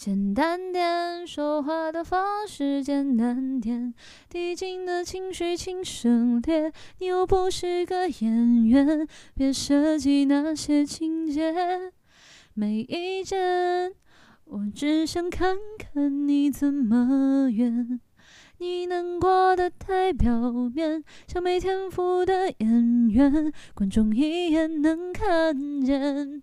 简单点，说话的方式简单点，递进的情绪请省略。你又不是个演员，别设计那些情节。没意见，我只想看看你怎么圆。你难过的太表面，像没天赋的演员，观众一眼能看见。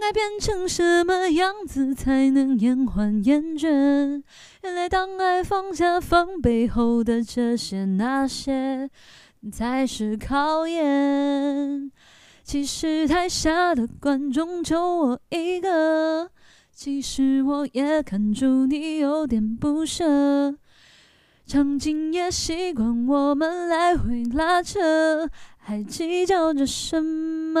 该变成什么样子才能延缓厌倦？原来当爱放下防备后的这些那些，才是考验。其实台下的观众就我一个，其实我也看出你有点不舍。场景也习惯我们来回拉扯，还计较着什么？